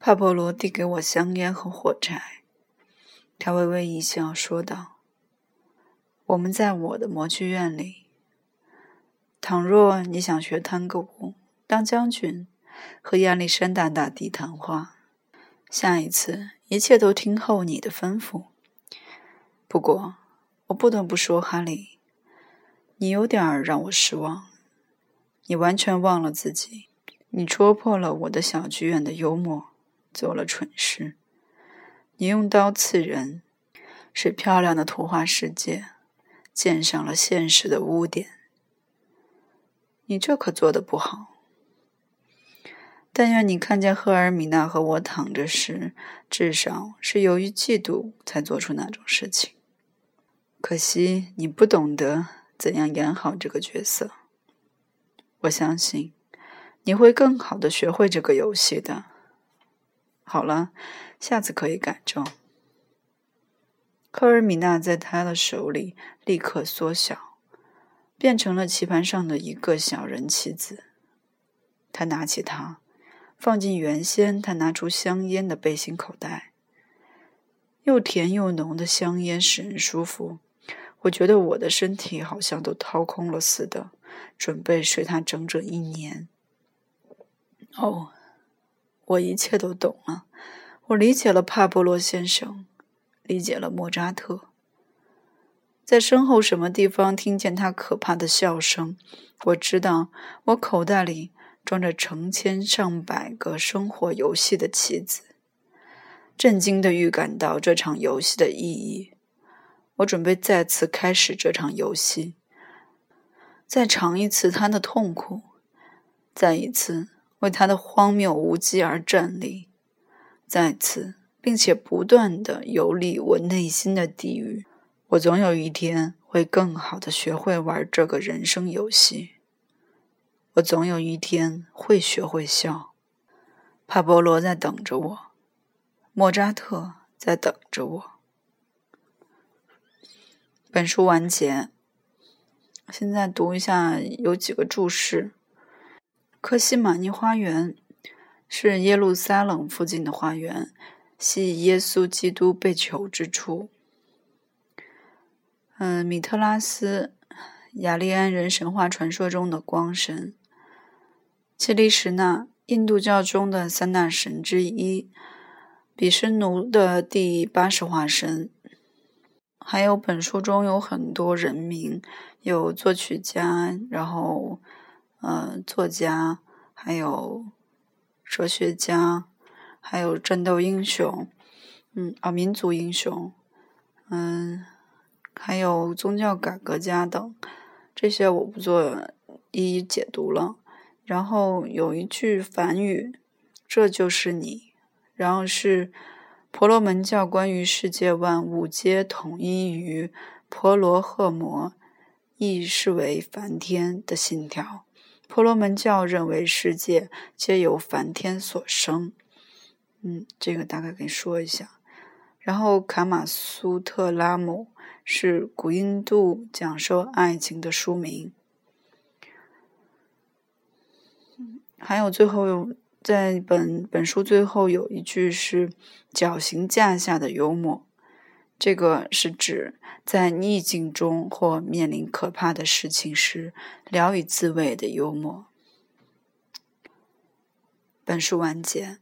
帕波罗递给我香烟和火柴，他微微一笑，说道：“我们在我的模具院里。倘若你想学探戈舞，当将军，和亚历山大大帝谈话，下一次一切都听候你的吩咐。不过，我不得不说，哈利，你有点让我失望。你完全忘了自己。”你戳破了我的小剧院的幽默，做了蠢事。你用刀刺人，使漂亮的图画世界溅上了现实的污点。你这可做得不好。但愿你看见赫尔米娜和我躺着时，至少是由于嫉妒才做出那种事情。可惜你不懂得怎样演好这个角色。我相信。你会更好的学会这个游戏的。好了，下次可以改正。科尔米娜在他的手里立刻缩小，变成了棋盘上的一个小人棋子。他拿起它，放进原先他拿出香烟的背心口袋。又甜又浓的香烟使人舒服，我觉得我的身体好像都掏空了似的，准备睡它整整一年。哦，我一切都懂了。我理解了帕波罗先生，理解了莫扎特。在身后什么地方听见他可怕的笑声？我知道，我口袋里装着成千上百个生活游戏的棋子。震惊的预感到这场游戏的意义。我准备再次开始这场游戏，再尝一次他的痛苦，再一次。为他的荒谬无稽而站立，再次，并且不断的游历我内心的地狱。我总有一天会更好的学会玩这个人生游戏。我总有一天会学会笑。帕波罗在等着我，莫扎特在等着我。本书完结。现在读一下，有几个注释。克西玛尼花园是耶路撒冷附近的花园，系耶稣基督被囚之处。嗯，米特拉斯，雅利安人神话传说中的光神。切利什纳，印度教中的三大神之一，比什奴的第八十化身。还有本书中有很多人名，有作曲家，然后。呃，作家，还有哲学家，还有战斗英雄，嗯，啊，民族英雄，嗯，还有宗教改革家等，这些我不做一一解读了。然后有一句梵语，这就是你。然后是婆罗门教关于世界万物皆统一于婆罗赫摩，亦视为梵天的信条。婆罗门教认为世界皆由梵天所生，嗯，这个大概给你说一下。然后卡马苏特拉姆是古印度讲授爱情的书名。还有最后在本本书最后有一句是绞刑架下的幽默，这个是指。在逆境中或面临可怕的事情时，聊以自慰的幽默。本书完结。